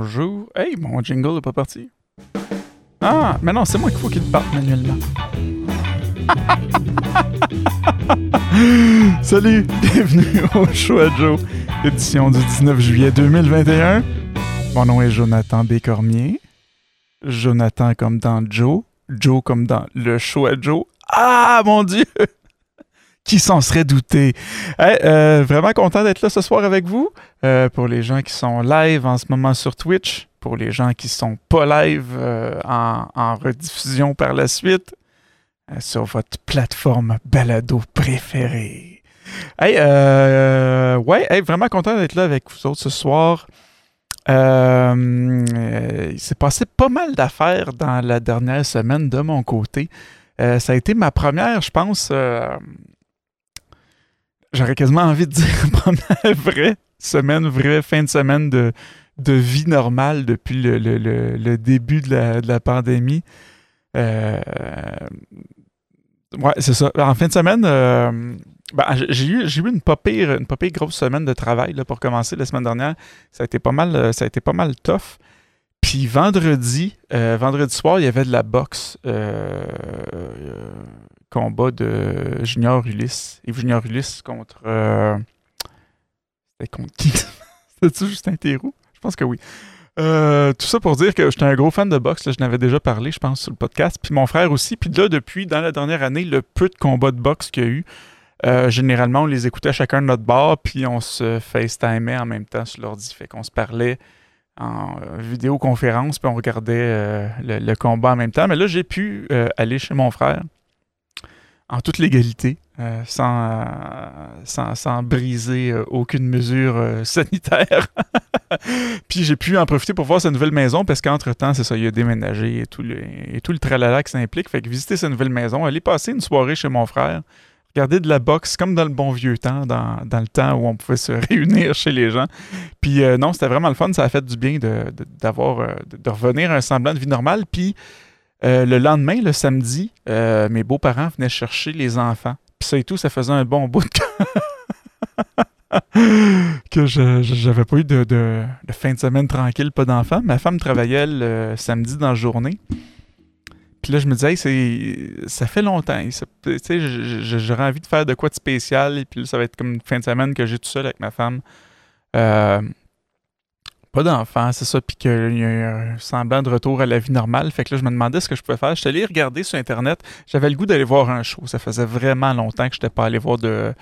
bonjour. Hey, mon jingle n'est pas parti. Ah, mais non, c'est moi qu'il faut qu'il parte manuellement. Salut, bienvenue au Show à Joe, édition du 19 juillet 2021. Mon nom est Jonathan Bécormier. Jonathan comme dans Joe, Joe comme dans le Show à Joe. Ah, mon Dieu! Qui s'en serait douté? Euh, vraiment content d'être là ce soir avec vous. Euh, pour les gens qui sont live en ce moment sur Twitch, pour les gens qui sont pas live euh, en, rediffusion par la suite, sur votre plateforme balado préférée. Hey, ouais, vraiment content d'être là avec vous autres ce soir. il s'est passé pas mal d'affaires dans la dernière semaine de mon côté. ça a été ma première, je pense, j'aurais quasiment envie de dire première vraie semaine, vraie fin de semaine de, de vie normale depuis le, le, le, début de la, de la pandémie. Euh, ouais, c'est ça. En fin de semaine, euh, ben, j'ai eu, eu, une pas pire, une pas pire grosse semaine de travail là, pour commencer la semaine dernière. Ça a été pas mal, ça a été pas mal tough. Puis vendredi, euh, vendredi soir, il y avait de la boxe combat de Junior Ulysse. Yves Junior Ulysse contre. Euh, c'était contre qui? C'était-tu Justin Théroux Je pense que oui. Euh, tout ça pour dire que j'étais un gros fan de boxe. je n'avais déjà parlé, je pense, sur le podcast. Puis mon frère aussi. Puis là, depuis, dans la dernière année, le peu de combats de boxe qu'il y a eu, euh, généralement, on les écoutait chacun de notre bar, puis on se FaceTimait en même temps sur l'ordi. Fait qu'on se parlait en vidéoconférence, puis on regardait le, combat en même temps. Mais là, j'ai pu aller chez mon frère en toute légalité, euh, sans, sans, sans, briser euh, aucune mesure euh, sanitaire. Puis j'ai pu en profiter pour voir sa nouvelle maison parce qu'entre-temps, c'est ça, il a déménagé et tout le, et tout le tralala que ça implique. Fait que visiter sa nouvelle maison, aller passer une soirée chez mon frère, regarder de la boxe comme dans le bon vieux temps, dans, dans le temps où on pouvait se réunir chez les gens. Puis non, c'était vraiment le fun, ça a fait du bien d'avoir, de, de, revenir à un semblant de vie normale. Puis euh, le lendemain, le samedi, euh, mes beaux-parents venaient chercher les enfants. Puis ça et tout, ça faisait un bon bout de que je n'avais pas eu de, fin de semaine tranquille, pas d'enfants. Ma femme travaillait le samedi dans la journée. Puis là, je me disais, ça fait longtemps. J'aurais envie de faire de quoi de spécial. Puis là, ça va être comme une fin de semaine que j'ai tout seul avec ma femme. Euh, pas d'enfant, c'est ça, puis qu'il y a un semblant de retour à la vie normale. Fait que là, je me demandais ce que je pouvais faire. Je suis allé regarder sur Internet. J'avais le goût d'aller voir un show. Ça faisait vraiment longtemps que je n'étais pas allé voir de,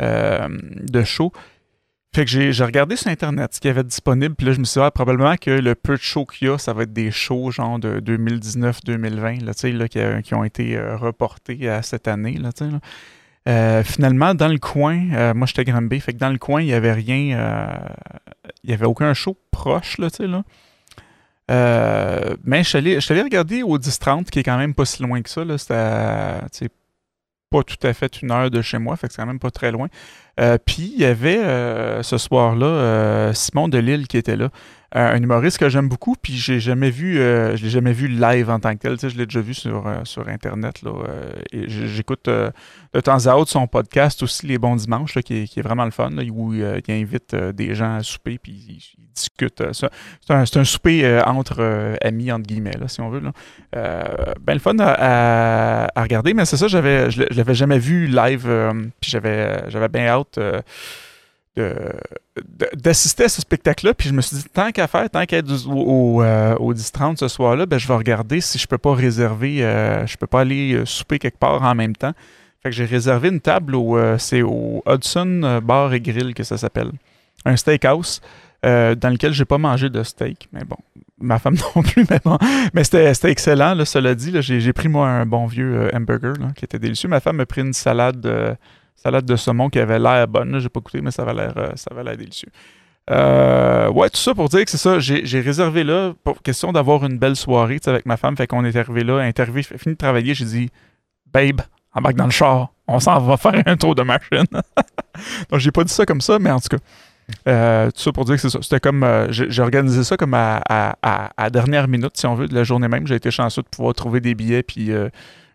euh, de show. Fait que j'ai regardé sur Internet ce qu'il y avait disponible, puis là, je me suis dit, ah, probablement que le peu de shows qu'il y a, ça va être des shows genre de 2019-2020, là, là, qui, qui, ont été euh, reportés à cette année, là, là. Euh, finalement, dans le coin, euh, moi j'étais Granby, fait que dans le coin, il n'y avait rien, euh, il n'y avait aucun show proche, là, tu sais, là. mais je suis allé, regarder au 10-30, qui est quand même pas si loin que ça, là. C'était, pas tout à fait une heure de chez moi, fait que c'est quand même pas très loin. Puis il y avait ce soir-là Simon Delille qui était là un humoriste que j'aime beaucoup, puis j'ai jamais vu, euh, je l'ai jamais vu live en tant que tel. Tu sais, je l'ai déjà vu sur, euh, sur Internet. Là, euh, et j'écoute de temps à autre son podcast aussi, Les Bons Dimanches, qui, est, qui, est, vraiment le fun, où il invite des gens à souper, puis il, discute. c'est un, un, souper entre amis, entre guillemets, là, si on veut. Là. ben le fun à, à, regarder, mais c'est ça, j'avais, je l'avais jamais vu live, puis j'avais, j'avais bien hâte d'assister à ce spectacle-là. Puis je me suis dit, tant qu'à faire, tant qu'à être au, euh, au, 10-30 ce soir-là, ben, je vais regarder si je peux pas réserver, euh, je peux pas aller euh, souper quelque part en même temps. Fait que j'ai réservé une table au, c'est au Hudson Bar et Grill que ça s'appelle. Un steakhouse. dans lequel j'ai pas mangé de steak, mais bon, ma femme non plus, mais bon, mais c'était excellent, là, cela dit, j'ai pris moi un bon vieux hamburger qui était délicieux. Ma femme a pris une salade salade de saumon qui avait l'air bonne. J'ai pas goûté, mais ça avait l'air, euh, ça avait l'air délicieux. Euh, ouais, tout ça pour dire que c'est ça. J'ai, réservé là pour question d'avoir une belle soirée avec ma femme. Fait qu'on est arrivé là, interviewé, fini de travailler. J'ai dit, babe, embarque dans le char. On s'en va faire un tour de machine. Donc, j'ai pas dit ça comme ça, mais en tout cas. Euh, tout ça pour dire que c'est ça. C'était comme. j'ai, organisé ça comme à, à, dernière minute, si on veut, de la journée même. J'ai été chanceux de pouvoir trouver des billets puis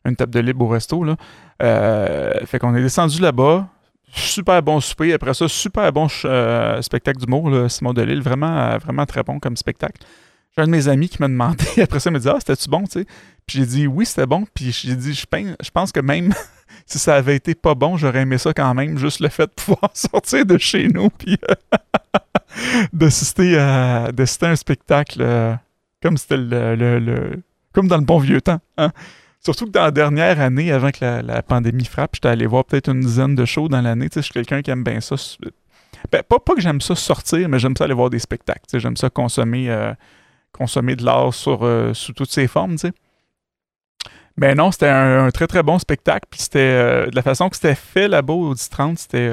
une table de libre au resto. Là. Euh, fait qu'on est descendu là-bas. super bon souper. Après ça, super bon euh, spectacle d'humour, Simon Delille. Vraiment, vraiment très bon comme spectacle. J'ai un de mes amis qui m'a demandé, après ça, il m'a dit Ah, c'était-tu bon, tu sais Puis j'ai dit Oui, c'était bon. Puis j'ai dit Je pense que même si ça avait été pas bon, j'aurais aimé ça quand même. Juste le fait de pouvoir sortir de chez nous, puis d'assister à, un spectacle euh, comme c'était le, comme dans le bon vieux temps. Hein? Surtout que dans la dernière année, avant que la, pandémie frappe, j'étais allé voir peut-être une dizaine de shows dans l'année. Je suis quelqu'un qui aime bien ça. Ben, pas, pas, que j'aime ça sortir, mais j'aime ça aller voir des spectacles. J'aime ça consommer, euh, consommer de l'art euh, sous toutes ses formes. Mais non, c'était un, très très bon spectacle. Puis c'était de la façon que c'était fait là-bas au 10-30, c'était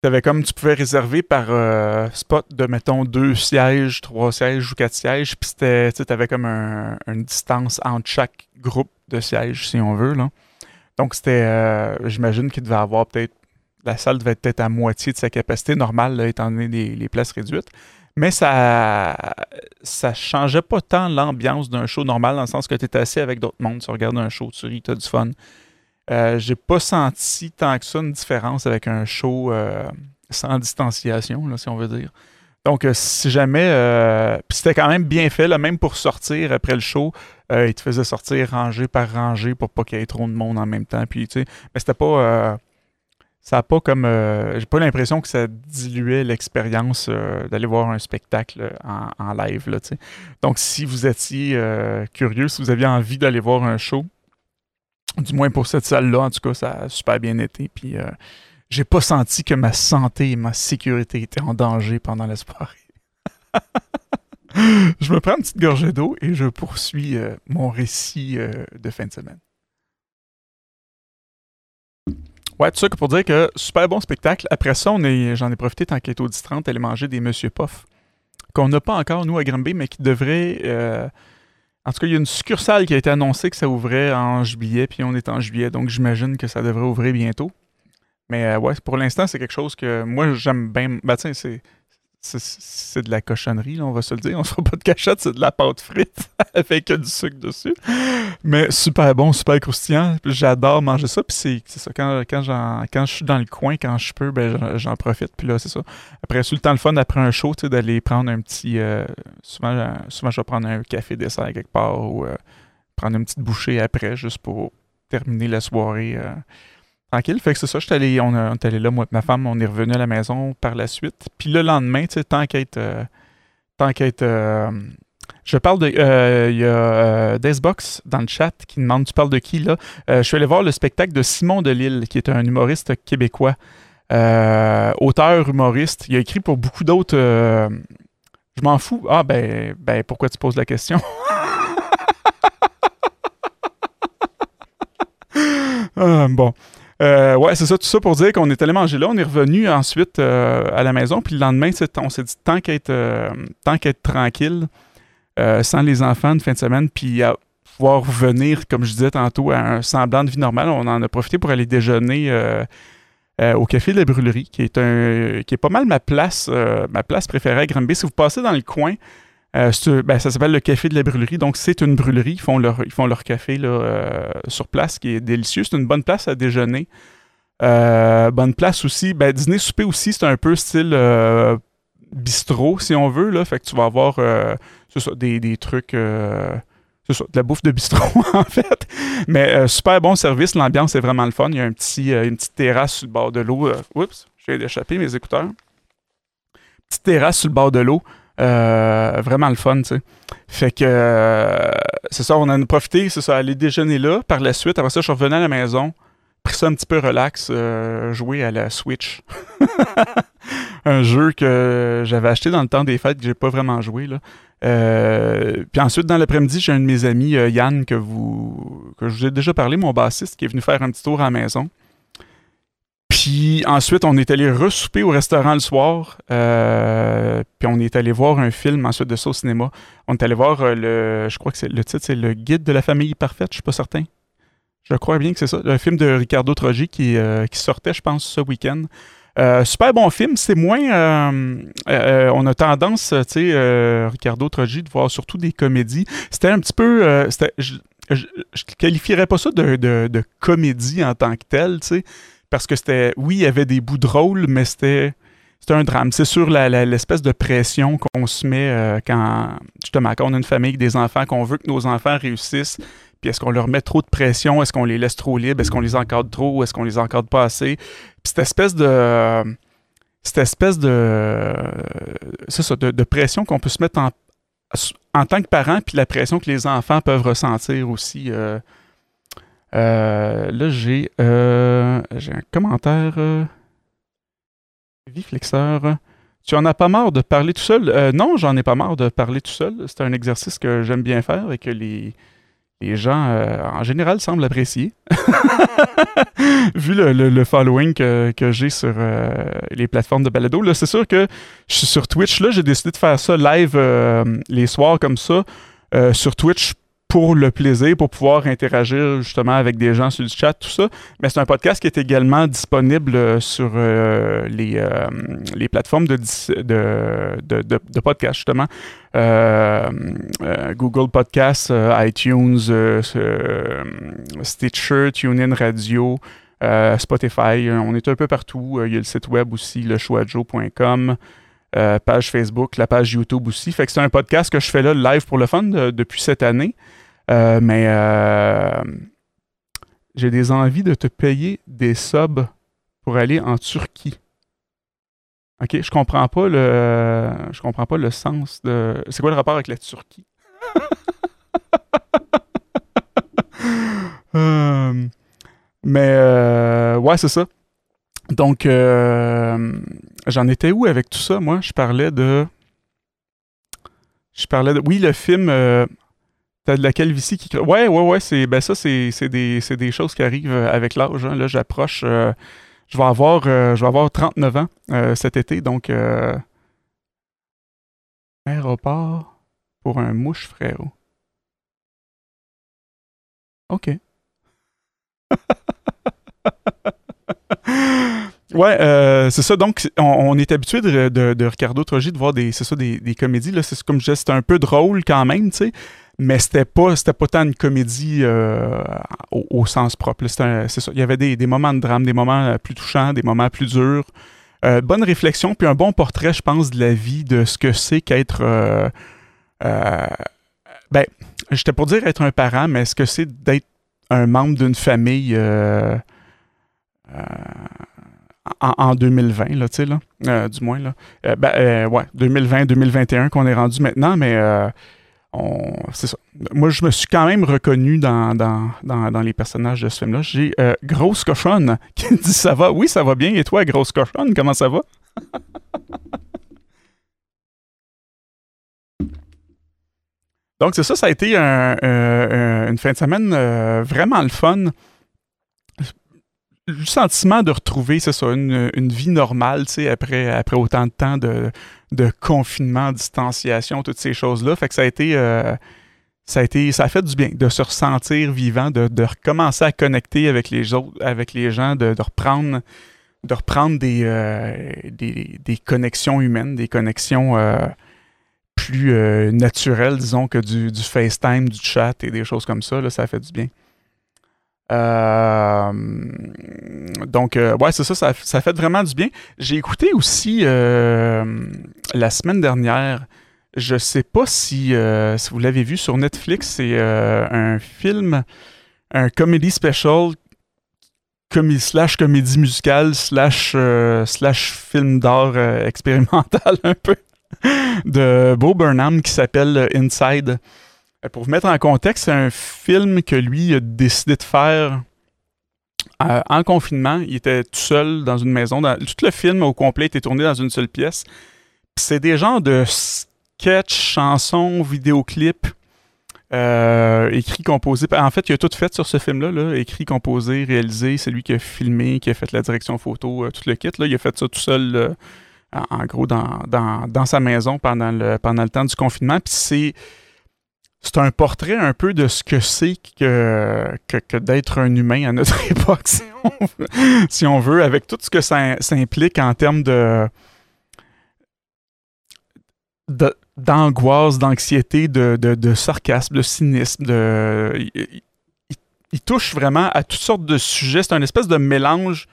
T'avais comme tu pouvais réserver par euh, spot de mettons deux sièges, trois sièges ou quatre sièges, puis c'était tu avais comme une distance entre chaque groupe de sièges si on veut là. Donc c'était euh, j'imagine qu'il devait avoir peut-être la salle devait être à moitié de sa capacité normale étant donné les, places réduites. Mais ça ça changeait pas tant l'ambiance d'un show normal dans le sens que tu étais assis avec d'autres mondes, tu regardes un show, tu ris, tu as du fun. Euh, j'ai pas senti tant que ça une différence avec un show euh, sans distanciation, là, si on veut dire. Donc, euh, si jamais. Puis c'était quand même bien fait, là, même pour sortir après le show, il te faisait sortir rangée par rangée pour pas qu'il y ait trop de monde en même temps. Puis, mais c'était pas. ça a pas comme. j'ai pas l'impression que ça diluait l'expérience d'aller voir un spectacle en, en live, là, tu sais. Donc, si vous étiez curieux, si vous aviez envie d'aller voir un show, du moins pour cette salle-là, en tout cas, ça a super bien été. Puis euh, j'ai pas senti que ma santé et ma sécurité étaient en danger pendant la soirée. je me prends une petite gorgée d'eau et je poursuis euh, mon récit euh, de fin de semaine. Ouais, tout ça pour dire que super bon spectacle. Après ça, j'en ai profité tant qu'il était au 10-30, aller manger des Monsieur Poff, qu'on n'a pas encore, nous, à Granby, mais qui devraient en tout cas, il y a une succursale qui a été annoncée que ça ouvrait en juillet, puis on est en juillet, donc j'imagine que ça devrait ouvrir bientôt. Mais euh, ouais, pour l'instant, c'est quelque chose que moi j'aime bien. Ben c'est c'est de la cochonnerie, on va se le dire. On ne fera pas de cachette, c'est de la pâte frite avec du sucre dessus. Mais super bon, super croustillant. J'adore manger ça. Puis c'est ça, quand, quand, quand je suis dans le coin, quand je peux, ben, j'en profite. Puis là, c'est ça. Après, c'est le temps le fun, après un show, d'aller prendre un petit. Euh, souvent, souvent, je vais prendre un café dessert quelque part ou euh, prendre une petite bouchée après, juste pour terminer la soirée. Euh, tranquille. Fait que c'est ça, je allé, on, est allé là, moi et ma femme, on est revenu à la maison par la suite. Puis le lendemain, tu sais, tant qu'être. Euh, tant. Euh, je parle de. Euh, il y a Dacebox dans le chat qui demande Tu parles de qui là? Je suis allé voir le spectacle de Simon Delille, qui est un humoriste québécois. auteur, humoriste. Il a écrit pour beaucoup d'autres. je m'en fous. Ah, ben, ben, pourquoi tu poses la question? Ah, Bon. Euh, ouais, c'est ça, tout ça pour dire qu'on est allé manger là. On est revenu ensuite euh, à la maison. Puis le lendemain, on s'est dit tant qu'être euh, tranquille, sans les enfants de fin de semaine, puis à pouvoir revenir, comme je disais tantôt, à un semblant de vie normale, on en a profité pour aller déjeuner au Café de la Brûlerie, qui est, un, qui est pas mal ma place, ma place préférée à Granby. Si vous passez dans le coin, ben, ça s'appelle le Café de la Brûlerie. Donc, c'est une brûlerie. Ils font leur, ils font leur café là, sur place, qui est délicieux. C'est une bonne place à déjeuner. Euh, bonne place aussi. Ben, dîner, souper aussi, c'est un peu style euh, bistrot, si on veut. Là. Fait que tu vas avoir euh, des, des, trucs. de la bouffe de bistrot, en fait. Mais super bon service. L'ambiance est vraiment le fun. Il y a un petit, une petite terrasse sur le bord de l'eau. oups, j'ai d'échapper mes écouteurs. Petite terrasse sur le bord de l'eau. Vraiment le fun, tu sais. Fait que c'est ça, on a profité, c'est ça, aller déjeuner là. Par la suite, après ça, je suis revenu à la maison pris ça un petit peu relax, euh, jouer à la Switch. un jeu que j'avais acheté dans le temps des fêtes que j'ai pas vraiment joué. Là. Euh, puis ensuite, dans l'après-midi, j'ai un de mes amis, euh, Yann, que, vous, que je vous ai déjà parlé, mon bassiste, qui est venu faire un petit tour à la maison. Puis ensuite, on est allé ressouper au restaurant le soir. puis on est allé voir un film ensuite de ça au cinéma. On est allé voir le. Je crois que c'est le titre, c'est Le Guide de la famille parfaite, je suis pas certain. Je crois bien que c'est ça. Le film de Ricardo Trogi qui, euh, sortait, je pense, ce week-end. Euh, super bon film. C'est moins. Euh, on a tendance, tu sais, Ricardo Trogi, de voir surtout des comédies. C'était un petit peu. je, ne qualifierais pas ça de, de, comédie en tant que telle, tu sais. Parce que c'était, oui, il y avait des bouts drôles, mais c'était, c'était un drame. C'est sur l'espèce de pression qu'on se met euh, quand, justement, quand on a une famille, des enfants, qu'on veut que nos enfants réussissent. Puis est-ce qu'on leur met trop de pression? Est-ce qu'on les laisse trop libres? Est-ce qu'on les encadre trop? Est-ce qu'on les encadre pas assez? Puis cette espèce de. Cette espèce de. C'est ça, de, pression qu'on peut se mettre en, en tant que parent, puis la pression que les enfants peuvent ressentir aussi. Euh, euh, là, j'ai, euh, j'ai un commentaire. Viflexeur. Tu en as pas marre de parler tout seul? non, j'en ai pas marre de parler tout seul. C'est un exercice que j'aime bien faire et que les, les gens, en général, semblent apprécier. Vu le, following que, j'ai sur les plateformes de balado, c'est sûr que je suis sur Twitch. Là, j'ai décidé de faire ça live les soirs comme ça. sur Twitch pour le plaisir, pour pouvoir interagir justement avec des gens sur le chat, tout ça. Mais c'est un podcast qui est également disponible euh, sur euh, les, euh, les plateformes de, de, de, podcast, justement. Google Podcasts, iTunes, Stitcher, TuneIn Radio, Spotify. On est un peu partout. Il y a le site web aussi, lechoixjoe.com. page Facebook, la page YouTube aussi. Fait que c'est un podcast que je fais là live pour le fun depuis cette année. Euh, mais euh, j'ai des envies de te payer des subs pour aller en Turquie. Ok, je comprends pas le, je comprends pas le sens de. C'est quoi le rapport avec la Turquie? Euh, Mais ouais, c'est ça. Donc, j'en étais où avec tout ça Moi, je parlais de. Je parlais de. Oui, le film. T'as de la calvitie qui. Ouais, ouais, ouais. C'est, ben ça, c'est, des, des, choses qui arrivent euh, avec l'âge. Hein. Là, j'approche. Euh, je, vais avoir, euh, je vais avoir 39 ans cet été. Donc, aéroport pour un mouche, frérot. OK. ouais, c'est ça. Donc, on, est habitué de, de, de Ricardo Trogi de voir des, c'est ça, des, comédies. Là. C'est, comme je c'est un peu drôle quand même, tu sais mais c'était pas c'était pas tant une comédie euh, au, sens propre. C'est ça. Il y avait des, moments de drame, des moments euh, plus touchants, des moments plus durs. Euh, bonne réflexion, puis un bon portrait, je pense, de la vie, de ce que c'est qu'être. Euh, ben, j'étais pour dire être un parent, mais ce que c'est d'être un membre d'une famille en, en, 2020, là, là, du moins, là. ben, ouais, 2020-2021 qu'on est rendu maintenant, mais c'est ça. Moi, je me suis quand même reconnu dans, dans, les personnages de ce film-là. J'ai euh, Grosse Cochonne qui dit Ça va? Oui, ça va bien. Et toi, Grosse Cochonne, comment ça va Donc, c'est ça, ça a été une fin de semaine euh, vraiment le fun. Le sentiment de retrouver, c'est ça, une, vie normale, tu sais, après, après autant de temps de, de confinement, distanciation, toutes ces choses-là. Fait que ça a été. Euh, ça a été. Ça fait du bien de se ressentir vivant, de, recommencer à connecter avec les autres, avec les gens, de, reprendre de reprendre des, euh, des, connexions humaines, des connexions euh, plus naturelles, disons, que du, du, FaceTime, du chat et des choses comme ça. Là, ça a fait du bien. Euh, donc, euh, ouais, c'est ça, ça, fait vraiment du bien. J'ai écouté aussi euh, la semaine dernière, je sais pas si, si vous l'avez vu sur Netflix, c'est un film, un comedy special, comédie, slash comédie musicale, slash, slash film d'art expérimental un peu, de Bo Burnham qui s'appelle Inside. Euh, pour vous mettre en contexte, c'est un film que lui a décidé de faire euh, en confinement. Il était tout seul dans une maison. tout le film au complet était tourné dans une seule pièce. C'est des genres de sketchs, chansons, vidéoclips. Euh, écrit, composé. En fait, il a tout fait sur ce film-là. Écrit, composé, réalisé. C'est lui qui a filmé, qui a fait la direction photo, tout le kit. Là. Il a fait ça tout seul, en, gros, dans, dans, sa maison pendant le, pendant le temps du confinement. Puis c'est c'est un portrait un peu de ce que c'est que, que, d'être un humain à notre époque, si on, veut, avec tout ce que ça, implique en termes de, d'angoisse, d'anxiété, de, sarcasme, de cynisme. De, il, touche vraiment à toutes sortes de sujets. C'est un espèce de mélange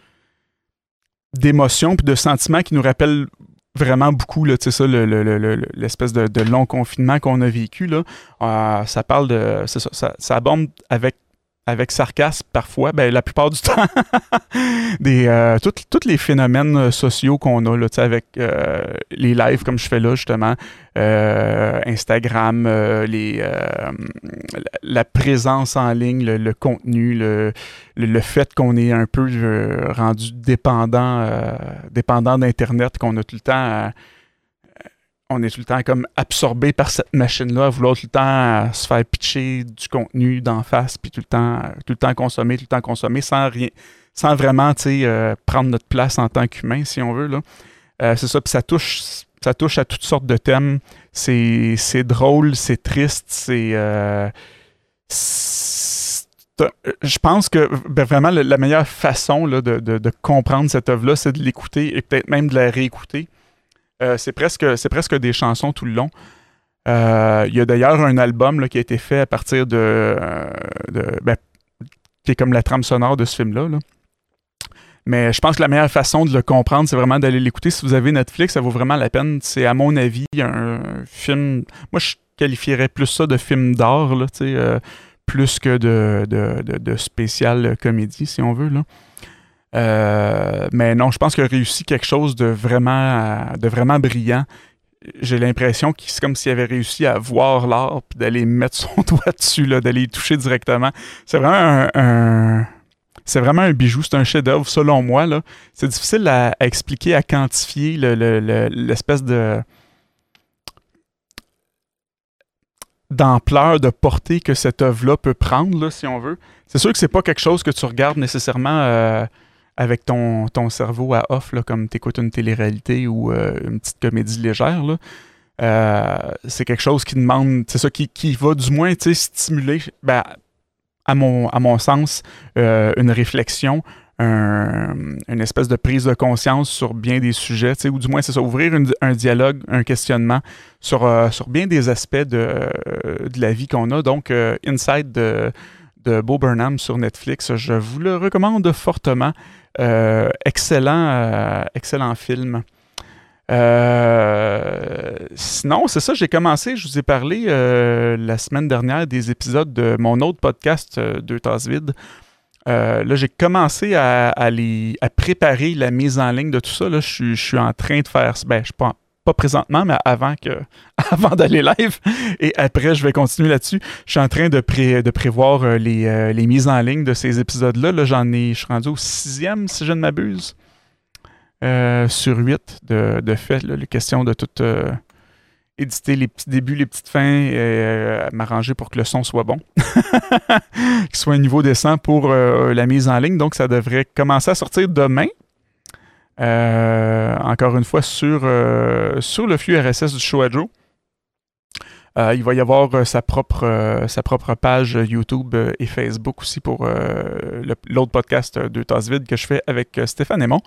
d'émotions puis de sentiments qui nous rappellent vraiment beaucoup, là, ça, l'espèce de, de, long confinement qu'on a vécu. Là. ça parle de. Ça, ça, ça aborde avec avec sarcasme parfois, ben, la plupart du temps, des, euh, tous les phénomènes euh, sociaux qu'on a là, avec euh, les lives comme je fais là, justement, Instagram, les, la présence en ligne, le, contenu, le, le, fait qu'on est un peu rendu dépendant, dépendant d'Internet, qu'on a tout le temps on est tout le temps comme absorbé par cette machine-là, vouloir tout le temps se faire pitcher du contenu d'en face, puis tout le temps, tout le temps consommer, tout le temps consommer, sans rien, sans vraiment, euh, prendre notre place en tant qu'humain, si on veut, là. Euh, c'est ça, puis ça touche, ça touche à toutes sortes de thèmes. C'est, drôle, c'est triste, c'est... Euh, je pense que ben, vraiment la, meilleure façon de, de, comprendre cette œuvre-là, c'est de l'écouter et peut-être même de la réécouter. Euh, c'est presque, presque des chansons tout le long. Euh, il y a d'ailleurs un album qui a été fait à partir de. Euh, ben, qui est comme la trame sonore de ce film-là. Mais je pense que la meilleure façon de le comprendre, c'est vraiment d'aller l'écouter. Si vous avez Netflix, ça vaut vraiment la peine. C'est, à mon avis, un film. Moi, je qualifierais plus ça de film d'art, plus que de, de, de, spécial comédie, si on veut. Euh, mais non, je pense qu'il a réussi quelque chose de vraiment, de vraiment brillant. J'ai l'impression que c'est comme s'il avait réussi à voir l'art puis d'aller mettre son doigt dessus, d'aller toucher directement. C'est vraiment un, c'est vraiment un bijou, c'est un chef-d'œuvre, selon moi. C'est difficile à, expliquer, à quantifier l'espèce de d'ampleur, de portée que cette œuvre-là peut prendre, si on veut. C'est sûr que c'est pas quelque chose que tu regardes nécessairement euh, avec ton, ton cerveau à off, comme tu écoutes une télé-réalité ou euh, une petite comédie légère. Euh, c'est quelque chose qui demande, c'est ça, qui, qui va du moins stimuler, ben, à, mon, sens, euh, une réflexion, une espèce de prise de conscience sur bien des sujets, ou du moins, c'est ça, ouvrir un dialogue, un questionnement sur, bien des aspects de, la vie qu'on a. Donc, Inside de, de Burnham sur Netflix, je vous le recommande fortement. Euh, excellent, euh, excellent film. Euh, sinon, c'est ça, j'ai commencé, je vous ai parlé la semaine dernière des épisodes de mon autre podcast, Deux tasses vides. là, j'ai commencé à, préparer la mise en ligne de tout ça. Là, je, suis en train de faire. Ben, je pas présentement, mais avant que avant d'aller live. Et après, je vais continuer là-dessus. Je suis en train de, de prévoir euh, euh, les, mises en ligne de ces épisodes-là. Là, j'en ai, je suis rendu au sixième, si je ne m'abuse. Euh, sur huit de, de fait. les questions de tout éditer les petits débuts, les petites fins, et m'arranger pour que le son soit bon. Qu'il soit un niveau décent pour la mise en ligne. Donc, ça devrait commencer à sortir demain. Encore une fois, sur, sur le flux RSS du show euh, il va y avoir sa, propre, sa propre page YouTube et Facebook aussi pour l'autre podcast Deux tasses vides que je fais avec Stéphane Aymon.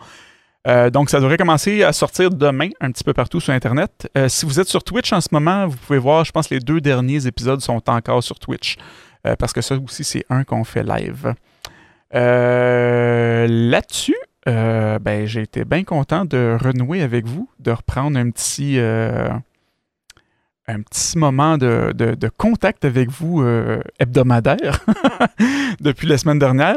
donc, ça devrait commencer à sortir demain un petit peu partout sur Internet. si vous êtes sur Twitch en ce moment, vous pouvez voir, je pense les deux derniers épisodes sont encore sur Twitch. parce que ça aussi, c'est un qu'on fait live. Là-dessus, euh, ben, j'ai été bien content de renouer avec vous, de reprendre un petit, euh, un petit moment de, contact avec vous euh, hebdomadaire depuis la semaine dernière.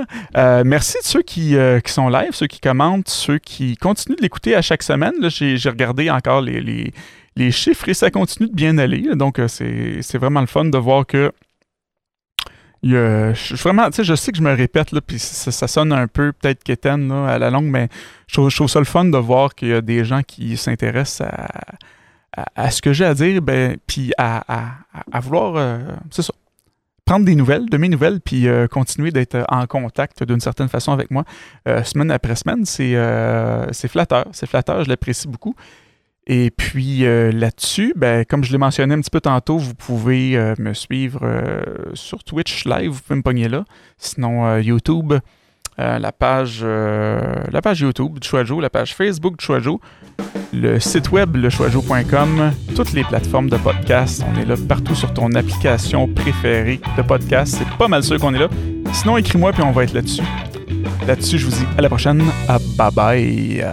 merci de ceux qui, sont live, ceux qui commentent, ceux qui continuent de l'écouter à chaque semaine. J'ai regardé encore les, les, chiffres et ça continue de bien aller. Donc, c'est vraiment le fun de voir que je, vraiment, je sais que je me répète, là, puis ça, sonne un peu peut-être quétaine à la longue, mais je trouve, ça le fun de voir qu'il y a des gens qui s'intéressent à, à, ce que j'ai à dire, ben, puis à, vouloir, euh, c'est ça, prendre des nouvelles, de mes nouvelles, puis euh, continuer d'être en contact d'une certaine façon avec moi, euh, semaine après semaine, c'est flatteur, c'est flatteur, je l'apprécie beaucoup. Et puis là-dessus, ben, comme je l'ai mentionné un petit peu tantôt, vous pouvez me suivre sur Twitch live, vous pouvez me pogner là. Sinon, YouTube, la, page, la page YouTube du Choixo, la page Facebook du Choixo, le site web lechoixo.com, toutes les plateformes de podcast. On est là partout sur ton application préférée de podcast. C'est pas mal sûr qu'on est là. Sinon, écris-moi puis on va être là-dessus. Là-dessus, je vous dis à la prochaine. bye bye.